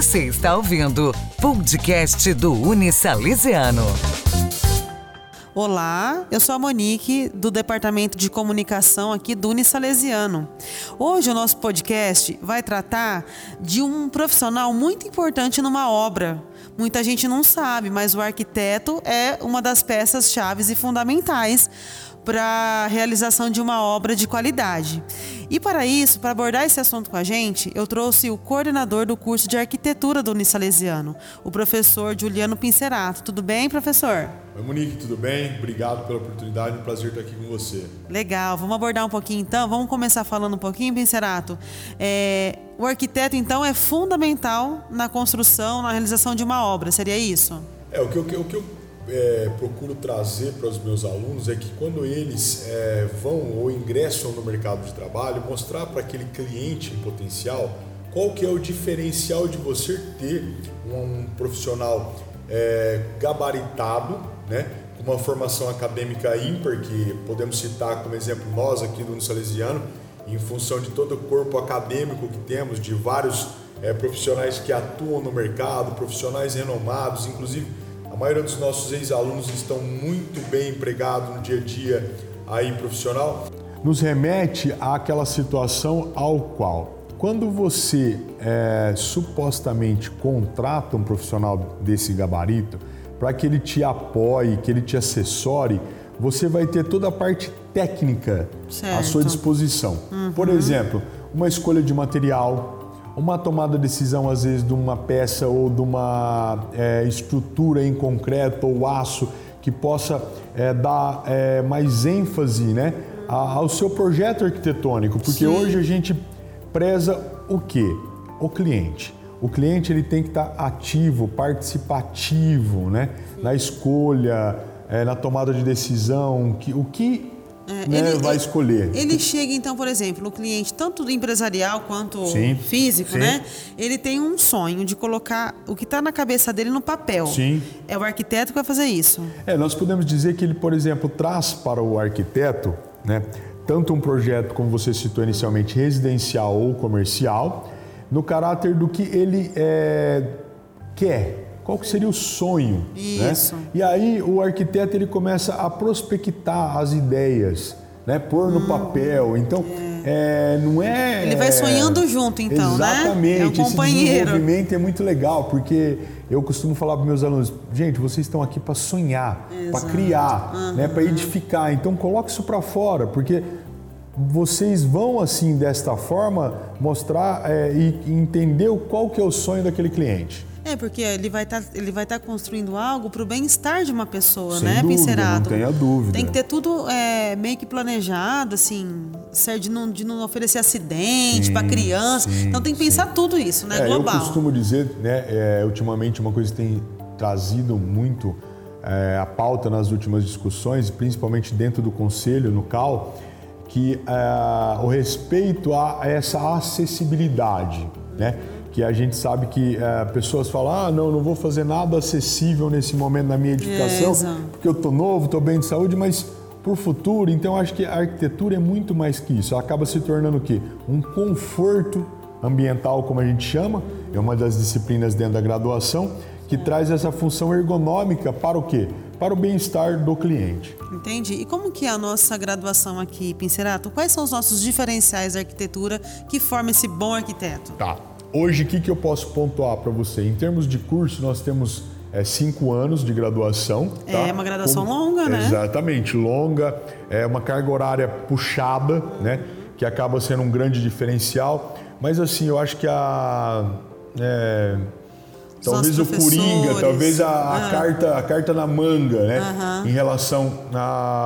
Você está ouvindo podcast do Unisalesiano. Olá, eu sou a Monique, do Departamento de Comunicação aqui do Unisalesiano. Hoje o nosso podcast vai tratar de um profissional muito importante numa obra. Muita gente não sabe, mas o arquiteto é uma das peças chaves e fundamentais para a realização de uma obra de qualidade. E para isso, para abordar esse assunto com a gente, eu trouxe o coordenador do curso de arquitetura do Unisalesiano, o professor Juliano Pincerato. Tudo bem, professor? Oi, Monique, tudo bem? Obrigado pela oportunidade, um prazer estar aqui com você. Legal, vamos abordar um pouquinho então. Vamos começar falando um pouquinho, Pincerato. É, o arquiteto, então, é fundamental na construção, na realização de uma obra, seria isso? É, o que eu, o que eu é, procuro trazer para os meus alunos é que quando eles é, vão ou ingressam no mercado de trabalho, mostrar para aquele cliente potencial qual que é o diferencial de você ter um, um profissional é, gabaritado, né, com uma formação acadêmica ímpar, que podemos citar como exemplo nós aqui do Salesiano, em função de todo o corpo acadêmico que temos, de vários é, profissionais que atuam no mercado, profissionais renomados, inclusive maioria dos nossos ex-alunos estão muito bem empregados no dia a dia aí profissional. Nos remete àquela situação ao qual, quando você é, supostamente contrata um profissional desse gabarito para que ele te apoie, que ele te assessore, você vai ter toda a parte técnica certo. à sua disposição. Uhum. Por exemplo, uma escolha de material, uma tomada de decisão, às vezes, de uma peça ou de uma é, estrutura em concreto ou aço que possa é, dar é, mais ênfase né, ao seu projeto arquitetônico, porque Sim. hoje a gente preza o quê? O cliente. O cliente ele tem que estar ativo, participativo né, na escolha, é, na tomada de decisão, que, o que é, né, ele, vai escolher. Ele chega, então, por exemplo, o cliente, tanto empresarial quanto sim, físico, sim. né? Ele tem um sonho de colocar o que está na cabeça dele no papel. Sim. É o arquiteto que vai fazer isso. É, nós podemos dizer que ele, por exemplo, traz para o arquiteto, né? Tanto um projeto, como você citou inicialmente, residencial ou comercial, no caráter do que ele é, quer qual que seria o sonho. Né? Isso. Né? E aí o arquiteto ele começa a prospectar as ideias, né? pôr no hum, papel. Então, é. É, não é. Ele vai sonhando junto, então, exatamente, né? É um companheiro. Esse desenvolvimento é muito legal, porque eu costumo falar para meus alunos: gente, vocês estão aqui para sonhar, para criar, uhum. né? para edificar. Então, coloque isso para fora, porque vocês vão assim desta forma mostrar é, e entender qual que é o sonho daquele cliente. É, porque ele vai tá, estar tá construindo algo para o bem-estar de uma pessoa, Sem né, dúvida, Pincerato? Não tenha dúvida. Tem que ter tudo é, meio que planejado, assim, de não, de não oferecer acidente para criança. Sim, então tem que pensar sim. tudo isso, né, é, global. Eu costumo dizer, né, é, ultimamente uma coisa que tem trazido muito é, a pauta nas últimas discussões, principalmente dentro do conselho, no CAL, que é, o respeito a essa acessibilidade, né? Que a gente sabe que é, pessoas falam, ah, não, não vou fazer nada acessível nesse momento na minha edificação, é, porque eu estou novo, estou bem de saúde, mas para o futuro, então acho que a arquitetura é muito mais que isso. Ela acaba se tornando o quê? Um conforto ambiental, como a gente chama, é uma das disciplinas dentro da graduação, que traz essa função ergonômica para o quê? Para o bem-estar do cliente. Entendi. E como que é a nossa graduação aqui, Pincerato? Quais são os nossos diferenciais da arquitetura que formam esse bom arquiteto? Tá. Hoje, o que, que eu posso pontuar para você? Em termos de curso, nós temos é, cinco anos de graduação. É tá? uma graduação Com... longa, né? Exatamente, longa, é uma carga horária puxada, né? Que acaba sendo um grande diferencial. Mas assim, eu acho que a. É, talvez o Coringa, talvez a, a ah. carta, a carta na manga, né? Em relação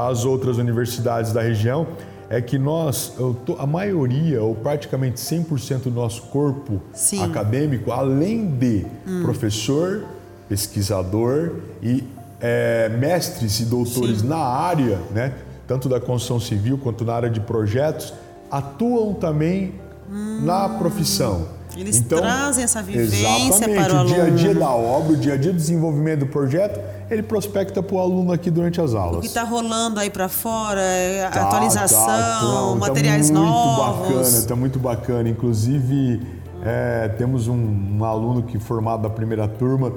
às outras universidades da região é que nós, a maioria, ou praticamente 100% do nosso corpo Sim. acadêmico, além de hum. professor, pesquisador e é, mestres e doutores Sim. na área, né, tanto da construção civil quanto na área de projetos, atuam também hum. na profissão. Eles então, trazem essa vivência para o aluno. o dia a dia da obra, o dia a dia do desenvolvimento do projeto, ele prospecta para o aluno aqui durante as aulas. O que está rolando aí para fora, é atualização, tá, tá, não, materiais tá novos. Muito bacana, está muito bacana. Inclusive, É, temos um, um aluno que formado da primeira turma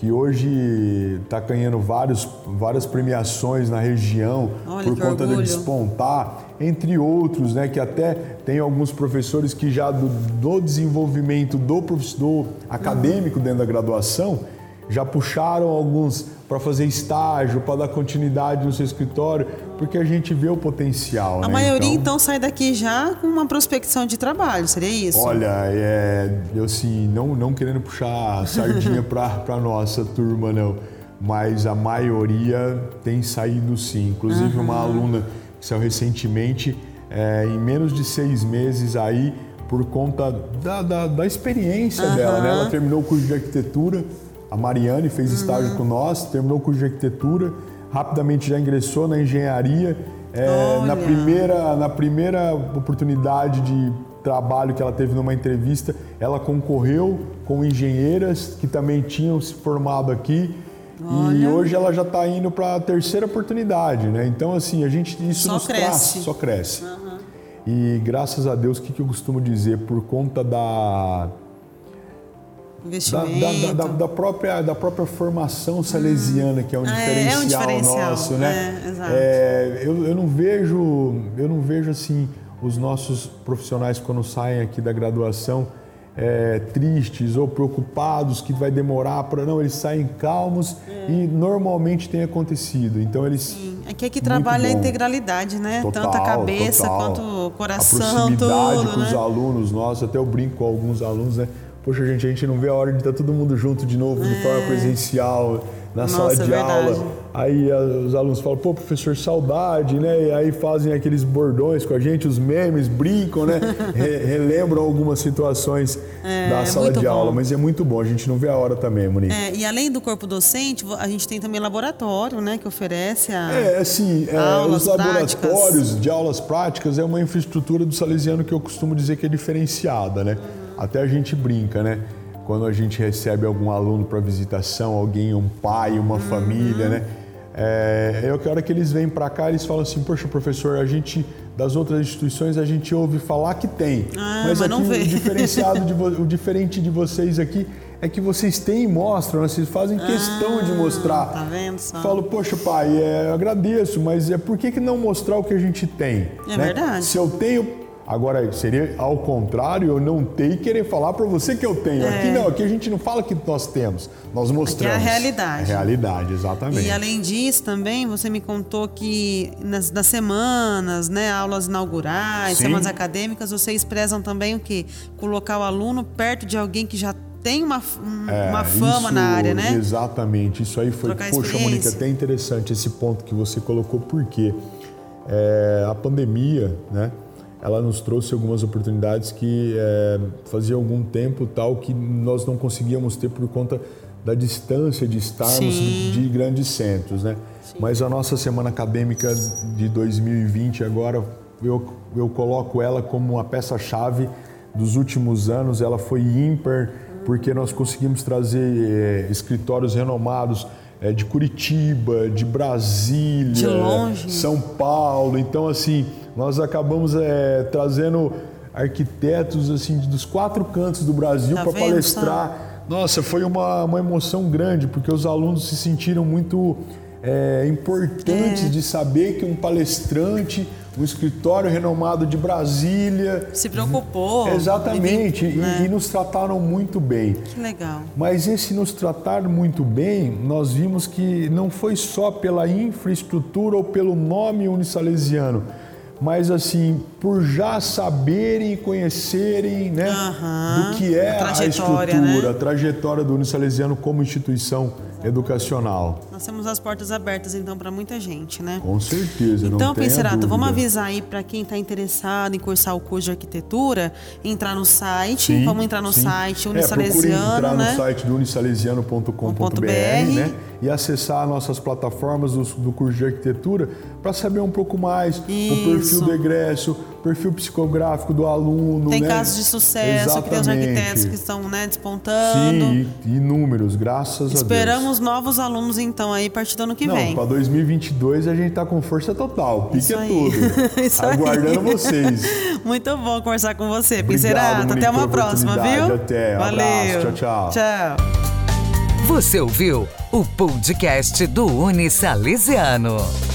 que hoje está ganhando vários, várias premiações na região Olha, por conta de orgulho. despontar, entre outros, né, que até tem alguns professores que já do, do desenvolvimento do professor acadêmico dentro da graduação já puxaram alguns para fazer estágio, para dar continuidade no seu escritório, porque a gente vê o potencial. A né? maioria, então, sai daqui já com uma prospecção de trabalho, seria isso? Olha, é, eu assim, não, não querendo puxar a sardinha para a nossa turma, não, mas a maioria tem saído sim. Inclusive, uma aluna que saiu recentemente, é, em menos de seis meses aí, por conta da, da, da experiência dela, né? Ela terminou o curso de arquitetura, a Mariane fez estágio com nós, terminou o curso de arquitetura, rapidamente já ingressou na engenharia. É, na primeira na primeira oportunidade de trabalho que ela teve numa entrevista, ela concorreu com engenheiras que também tinham se formado aqui. E Olha. hoje ela já está indo para a terceira oportunidade, né? Então assim a gente isso Só nos traz, cresce. só cresce. E graças a Deus, o que, que eu costumo dizer por conta da, Investimento. da- da- da própria, da própria formação salesiana, que é um Ah, é, diferencial, é um diferencial, nosso, né? é, exato. É, eu, eu não vejo, eu não vejo assim os nossos profissionais quando saem aqui da graduação é, tristes ou preocupados que vai demorar para não, eles saem calmos e normalmente tem acontecido. Então eles Aqui é que trabalha a integralidade, né? Total, Tanto a cabeça total. quanto o a coração, proximidade tudo, com os né? alunos nossos, até eu brinco com alguns alunos, né? Poxa, gente, a gente não vê a hora de estar todo mundo junto de novo, de forma presencial, na É. Nossa, sala de é verdade. aula. Aí a- os alunos falam, pô, professor, saudade, né? E aí fazem aqueles bordões com a gente, os memes, brincam, né? Re- relembram algumas situações da é sala de aula. bom. Mas é muito bom, a gente não vê a hora também, Monique. É, e além do corpo docente, a gente tem também laboratório, né? Que oferece a. É, assim, é, Aulas os laboratórios práticas. de aulas práticas é uma infraestrutura do salesiano que eu costumo dizer que é diferenciada, né? Até a gente brinca, né? Quando a gente recebe algum aluno para visitação, alguém, um pai, uma Uhum. família, né? É, é que a hora que eles vêm para cá, eles falam assim, poxa, professor, a gente, das outras instituições, a gente ouve falar que tem. Ah, mas mas aqui o diferenciado, de o diferente de vocês aqui é que vocês têm e mostram, né? vocês fazem questão de mostrar. tá vendo só? Falo, poxa, pai, é, eu agradeço, mas é por que, que não mostrar o que a gente tem? É né? verdade. Se eu tenho. Agora, seria ao contrário, eu não ter e querer falar para você que eu tenho. Aqui não, aqui a gente não fala que nós temos, nós mostramos. É. realidade. É realidade, exatamente. E além disso, também você me contou que nas, nas semanas, né, aulas inaugurais, Sim. semanas acadêmicas, vocês prezam também o quê? Colocar o aluno perto de alguém que já tem uma, um- É, uma fama isso- na área, né? Exatamente. Isso aí foi, Trocar poxa. Mônica, até interessante esse ponto que você colocou, porque é, a pandemia, né? Ela nos trouxe algumas oportunidades que é, fazia algum tempo tal que nós não conseguíamos ter por conta da distância de estarmos Sim. de grandes centros, né? Mas a nossa semana acadêmica de 2020 agora eu, eu coloco ela como uma peça-chave dos últimos anos. Ela foi ímpar porque nós conseguimos trazer eh, escritórios renomados eh, de Curitiba, de Brasília, De longe. São Paulo. Então assim nós acabamos eh, trazendo arquitetos assim dos quatro cantos do Brasil Tá para palestrar. Nossa, foi uma, uma emoção grande, porque os alunos se sentiram muito é, importantes É. de saber que um palestrante, um escritório renomado de Brasília. Se preocupou. Exatamente, e, né? e nos trataram muito bem. Que legal. Mas esse nos tratar muito bem, nós vimos que não foi só pela infraestrutura ou pelo nome unisalesiano, mas assim, por já saberem e conhecerem né, Aham, do que é a a, estrutura, né? a trajetória do unisalesiano como instituição educacional. Nós temos as portas abertas, então, para muita gente, né? Com certeza, Então, Pincerato, vamos avisar aí para quem está interessado em cursar o curso de arquitetura, entrar no site, Sim, vamos entrar no sim. site É, Unisalesiano, entrar né? no site do unisalesiano.com.br né? e acessar nossas plataformas do, do curso de arquitetura para saber um pouco mais o Isso. Perfil do egresso, perfil psicográfico do aluno. Tem né? casos de sucesso, Exatamente. que tem os arquitetos que estão né, despontando. Sim, inúmeros, graças Esperamos novos alunos, então, aí, a partir do ano que a Deus. vem. Não, para 2022 a gente tá com força total. Pique Isso é aí. tudo. Isso aí. Aguardando vocês. Muito bom conversar com você, Pincerato. Até uma próxima, viu? Até. Valeu. Abraço. Tchau, tchau. Tchau. Você ouviu o podcast do Uni Salesiano.